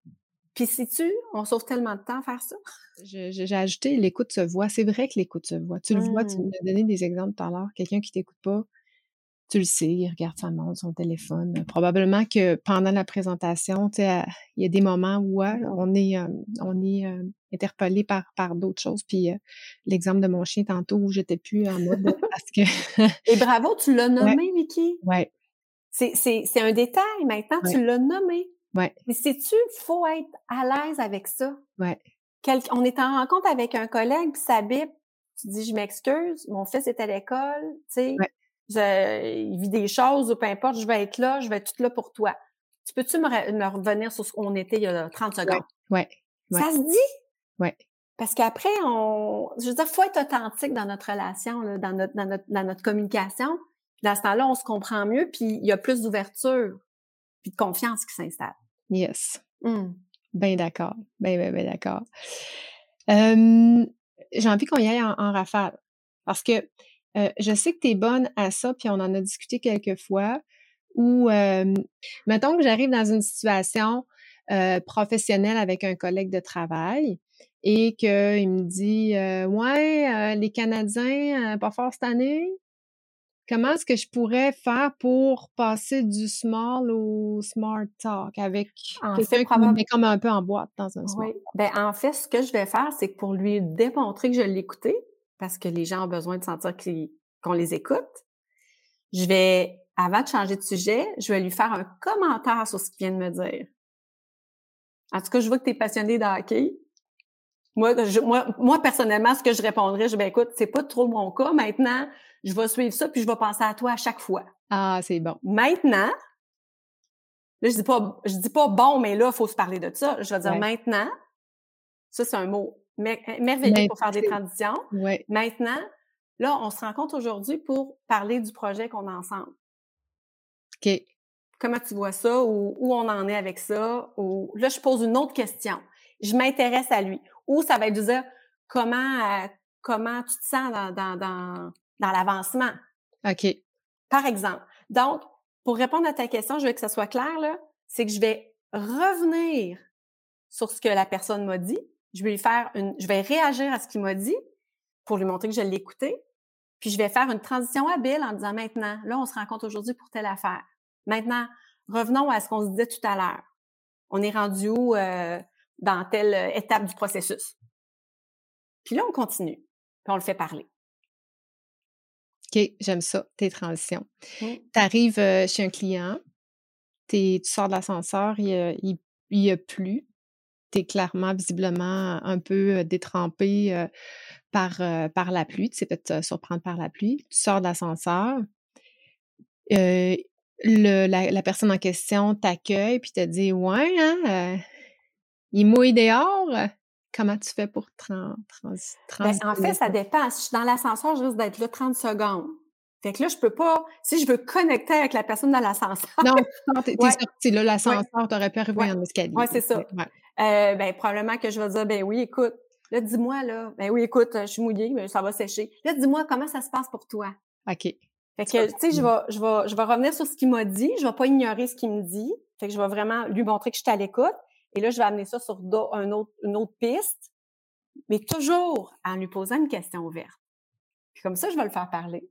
Speaker 2: Puis si tu, on sauve tellement de temps à faire ça.
Speaker 1: J'ai ajouté l'écoute se voit. C'est vrai que l'écoute se voit. Tu le vois, tu mmh. m'as donné des exemples tout à l'heure. Quelqu'un qui t'écoute pas, tu le sais, il regarde sa montre, son téléphone. Probablement que pendant la présentation, il y a des moments où on est, euh, on est euh, interpellé par, par d'autres choses. Puis euh, l'exemple de mon chien tantôt où j'étais plus en mode parce que.
Speaker 2: Et bravo, tu l'as nommé, Vicky.
Speaker 1: Ouais.
Speaker 2: C'est un détail maintenant, tu l'as nommé.
Speaker 1: Ouais.
Speaker 2: Mais sais-tu, faut être à l'aise avec ça.
Speaker 1: Ouais.
Speaker 2: on est en rencontre avec un collègue, puis ça bip, tu dis, je m'excuse, mon fils est à l'école, tu sais il vit des choses ou peu importe, je vais être là, je vais être toute là pour toi. Tu peux-tu me, revenir sur ce qu'on était il y a 30 secondes?
Speaker 1: Ouais.
Speaker 2: Ça se dit?
Speaker 1: Ouais.
Speaker 2: Parce qu'après, on, je veux dire, faut être authentique dans notre relation, dans, notre, dans, notre, dans notre communication. Dans ce temps-là, on se comprend mieux, puis il y a plus d'ouverture, puis de confiance qui s'installe.
Speaker 1: Yes.
Speaker 2: Mmh.
Speaker 1: Bien d'accord. Bien, bien, bien d'accord. j'ai envie qu'on y aille en, en rafale. Parce que euh, je sais que tu es bonne à ça, puis on en a discuté quelques fois, où, euh, mettons que j'arrive dans une situation euh, professionnelle avec un collègue de travail et qu'il me dit Ouais, les Canadiens, pas fort cette année. Comment est-ce que je pourrais faire pour passer du small au smart talk avec quelqu'un qui me comme un peu en boîte dans un small
Speaker 2: oui. Ben, en fait, ce que je vais faire, c'est que pour lui démontrer que je écouté, parce que les gens ont besoin de sentir qu'on les écoute. Je vais, avant de changer de sujet, je vais lui faire un commentaire sur ce qu'il vient de me dire. En tout cas, je vois que tu es passionné de hockey. Moi, moi, moi, personnellement, ce que je répondrais, je vais, écoute, c'est pas trop mon cas. Maintenant, je vais suivre ça, puis je vais penser à toi à chaque fois.
Speaker 1: Ah, c'est bon.
Speaker 2: Maintenant, Là, je dis pas, je dis pas bon, mais là, il faut se parler de ça. Je vais dire maintenant. Ça, c'est un mot merveilleux pour faire des transitions.
Speaker 1: Ouais.
Speaker 2: Maintenant, là, on se rencontre aujourd'hui pour parler du projet qu'on a ensemble.
Speaker 1: OK.
Speaker 2: Comment tu vois ça ou où on en est avec ça? Ou là, je pose une autre question. Je m'intéresse à lui. Ou ça va être de dire comment, euh, comment tu te sens dans, dans, dans, dans l'avancement.
Speaker 1: OK.
Speaker 2: Par exemple. Donc, pour répondre à ta question, je veux que ça soit clair, là, c'est que je vais revenir sur ce que la personne m'a dit. Je vais lui faire une, je vais réagir à ce qu'il m'a dit pour lui montrer que je l'ai écouté. Puis je vais faire une transition habile en disant maintenant, là, on se rencontre aujourd'hui pour telle affaire. Maintenant, revenons à ce qu'on se disait tout à l'heure. On est rendu où euh, dans telle étape du processus? Puis là, on continue. Puis on le fait parler.
Speaker 1: OK, j'aime ça, tes transitions. Mmh. Tu arrives chez un client, tu sors de l'ascenseur, il n'y a, plus. Tu es clairement, visiblement, un peu détrempé par, par la pluie. Tu t'es fait surprendre par la pluie. Tu sors de l'ascenseur. la, personne en question t'accueille puis te dit Ouais, hein, il mouille dehors. Comment tu fais pour trans,
Speaker 2: ben, En fait, ça dépend. Si je suis dans l'ascenseur, je risque d'être là 30 secondes. Fait que là, je peux pas, si je veux connecter avec la personne dans l'ascenseur.
Speaker 1: Non, t'es es sorti, là, l'ascenseur, tu t'aurais pu arriver en escalier.
Speaker 2: Oui, c'est ça. Euh, ben, probablement que je vais dire, ben oui, écoute, là, dis-moi, là, ben oui, écoute, je suis mouillée, mais ça va sécher. Là, dis-moi comment ça se passe pour toi?
Speaker 1: OK.
Speaker 2: Fait que, tu sais, je vais, je vais, je vais revenir sur ce qu'il m'a dit. Je vais pas ignorer ce qu'il me dit. Fait que je vais vraiment lui montrer que je suis à l'écoute. Et là, je vais amener ça sur un autre, une autre piste, mais toujours en lui posant une question ouverte. Puis comme ça, je vais le faire parler.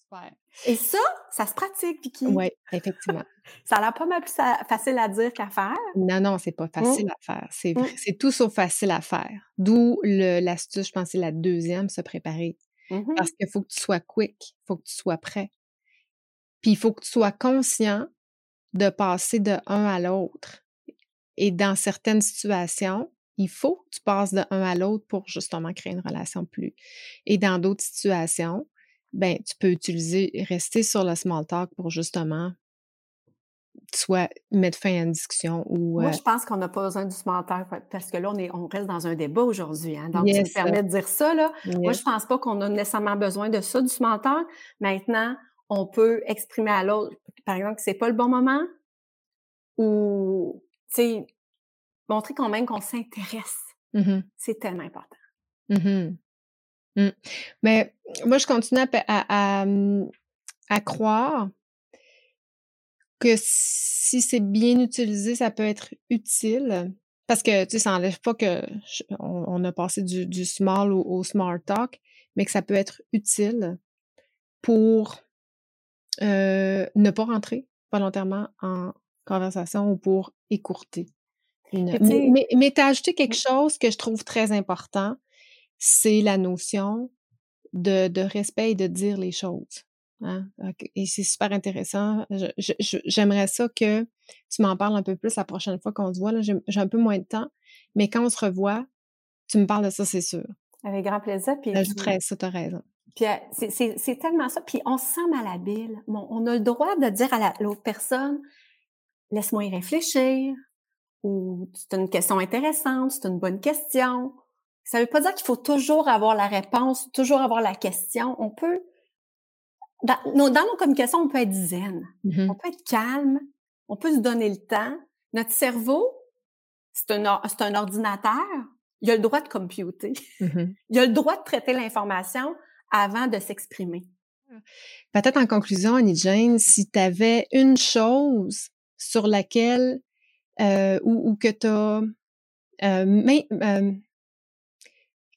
Speaker 1: Super.
Speaker 2: Et ça, ça se pratique, Vicky.
Speaker 1: Oui, effectivement.
Speaker 2: ça a l'air pas mal plus facile à dire qu'à faire.
Speaker 1: Non, non, c'est pas mmh. facile à faire. C'est mmh. tout sauf facile à faire. D'où l'astuce, je pense, c'est la deuxième, se préparer. Mmh Parce qu'il faut que tu sois quick, il faut que tu sois prêt. Puis il faut que tu sois conscient de passer de un à l'autre. Et dans certaines situations, il faut que tu passes de un à l'autre pour justement créer une relation plus. Et dans d'autres situations, ben, tu peux utiliser, rester sur le small talk pour justement soit mettre fin à une discussion ou.
Speaker 2: Moi, euh je pense qu'on n'a pas besoin du small talk parce que là, on, est, on reste dans un débat aujourd'hui. Hein, donc, tu me permets de dire ça. Là. Moi, je pense pas qu'on a nécessairement besoin de ça, du small talk. Maintenant, on peut exprimer à l'autre, par exemple, que c'est pas le bon moment ou sais, montrer quand même qu'on s'intéresse.
Speaker 1: Mmh
Speaker 2: c'est tellement important.
Speaker 1: Mmh mmh. Mais moi, je continue à, mmh, à, croire que si c'est bien utilisé, ça peut être utile. Parce que, tu sais, ça n'enlève pas que on, a passé du, small au, smart talk, mais que ça peut être utile pour euh, ne pas rentrer volontairement en conversation ou pour écourter. Une... Mais, mais, tu as ajouté quelque chose que je trouve très important, c'est la notion de, de, respect et de dire les choses. Hein? Et c'est super intéressant. J'aimerais ça que tu m'en parles un peu plus la prochaine fois qu'on se voit. J'ai un peu moins de temps, mais quand on se revoit, tu me parles de ça, c'est sûr.
Speaker 2: Avec grand plaisir.
Speaker 1: Puis J'ajouterais ça, tu as raison.
Speaker 2: Puis euh, c'est tellement ça. Puis on se sent malhabile. Bon, on a le droit de dire à l'autre personne, laisse-moi y réfléchir, ou c'est une question intéressante, c'est une bonne question. Ça veut pas dire qu'il faut toujours avoir la réponse, toujours avoir la question. On peut, dans nos, dans nos communications, on peut être zen,
Speaker 1: mmh
Speaker 2: on peut être calme, on peut se donner le temps. Notre cerveau, c'est un, un ordinateur, il a le droit de computer.
Speaker 1: Mmh
Speaker 2: il a le droit de traiter l'information avant de s'exprimer.
Speaker 1: Peut-être en conclusion, Annie Jane, si tu avais une chose sur laquelle euh, ou, que tu as euh,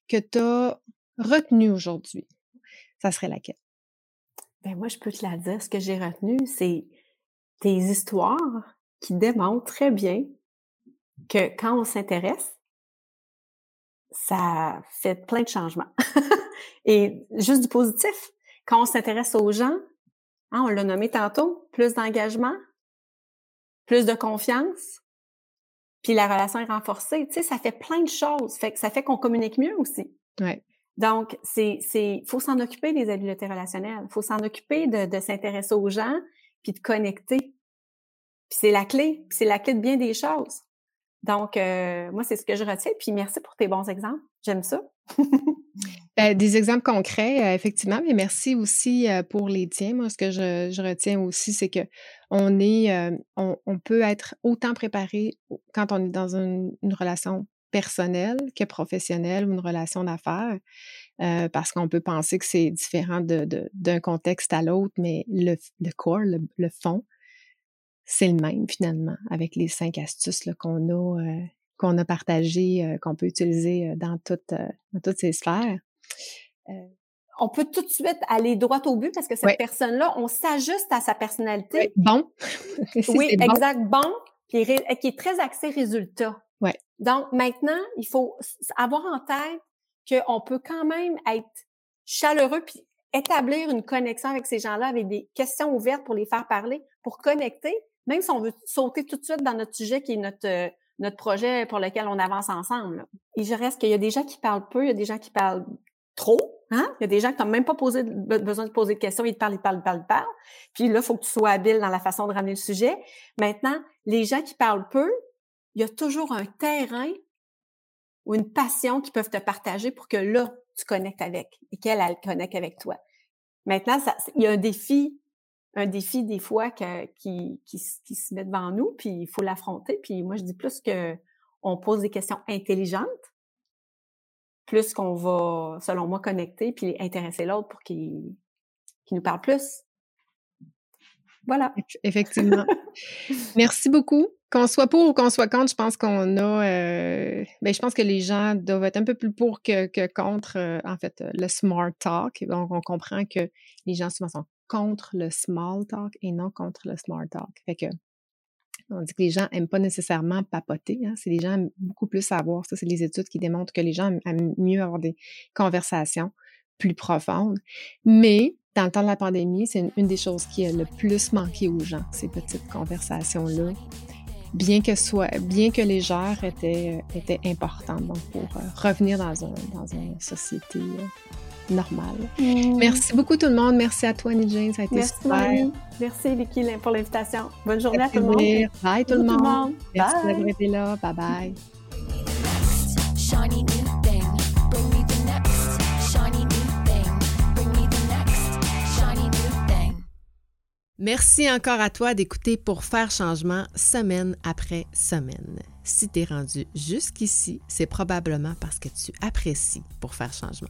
Speaker 1: que tu as retenu aujourd'hui, ça serait laquelle?
Speaker 2: Ben moi, je peux te la dire. Ce que j'ai retenu, c'est tes histoires qui démontrent très bien que quand on s'intéresse, ça fait plein de changements. Et juste du positif. Quand on s'intéresse aux gens, hein, on l'a nommé tantôt, plus d'engagement, plus de confiance, puis la relation est renforcée. Tu sais, ça fait plein de choses. Fait que ça fait qu'on communique mieux aussi.
Speaker 1: Ouais.
Speaker 2: Donc, c'est, c'est, faut s'en occuper des habiletés relationnelles. Faut s'en occuper de, de s'intéresser aux gens puis de connecter. Puis c'est la clé, c'est la clé de bien des choses. Donc, euh, moi, c'est ce que je retiens. Puis merci pour tes bons exemples. J'aime ça.
Speaker 1: Ben, des exemples concrets, euh, effectivement, mais merci aussi euh, pour les tiens. Moi, ce que je, retiens aussi, c'est que on est, on, peut être autant préparé quand on est dans une, relation personnelle que professionnelle ou une relation d'affaires, parce qu'on peut penser que c'est différent d'un contexte à l'autre, mais le, le corps, le fond, c'est le même finalement avec les cinq astuces qu'on a euh, qu'on a partagées, euh, qu'on peut utiliser euh, dans toutes dans toutes ces sphères.
Speaker 2: on peut tout de suite aller droit au but parce que cette personne-là, on s'ajuste à sa personnalité.
Speaker 1: bon.
Speaker 2: oui, exact, bon, qui est, qui est très axé résultat.
Speaker 1: Ouais.
Speaker 2: Donc maintenant, il faut avoir en tête qu'on peut quand même être chaleureux puis établir une connexion avec ces gens-là avec des questions ouvertes pour les faire parler, pour connecter, même si on veut sauter tout de suite dans notre sujet qui est notre euh, notre projet pour lequel on avance ensemble. Et je reste qu'il y a des gens qui parlent peu, il y a des gens qui parlent trop. Hein? Il y a des gens qui n'ont même pas besoin de poser de questions, ils te parlent, ils parlent, ils parlent, ils parlent. Puis là, il faut que tu sois habile dans la façon de ramener le sujet. Maintenant, les gens qui parlent peu, il y a toujours un terrain ou une passion qu'ils peuvent te partager pour que là, tu connectes avec et qu'elle, elle connecte avec toi. Maintenant, il y a un défi un défi des fois qui, qui, se met devant nous, puis il faut l'affronter. Puis moi, je dis plus que on pose des questions intelligentes, plus qu'on va, selon moi, connecter puis intéresser l'autre pour qu'il nous parle plus. Voilà.
Speaker 1: Effectivement. Merci beaucoup. Qu'on soit pour ou qu'on soit contre, je pense qu'on a. Euh, ben, je pense que les gens doivent être un peu plus pour que, que contre, euh, en fait, le smart talk. Donc, on comprend que les gens souvent sont contre le small talk et non contre le smart talk. Fait on dit que les gens n'aiment pas nécessairement papoter. Hein? C'est les gens aiment beaucoup plus savoir. Ça, c'est les études qui démontrent que les gens aiment mieux avoir des conversations plus profondes. Mais dans le temps de la pandémie, c'est une, des choses qui a le plus manqué aux gens, ces petites conversations-là. Bien que soit, bien que légères, étaient, étaient importantes pour euh, revenir dans, un, dans une société euh, normal. Mm. Merci beaucoup tout le monde. Merci à toi, Annie Ça a été
Speaker 2: Merci,
Speaker 1: super.
Speaker 2: Merci, Vicky, pour l'invitation. Bonne journée à tout le monde.
Speaker 1: Bye tout le monde. Merci d'avoir été là. Bye bye. Merci encore à toi d'écouter pour faire changement semaine après semaine. Si tu es rendu jusqu'ici, c'est probablement parce que tu apprécies pour faire changement.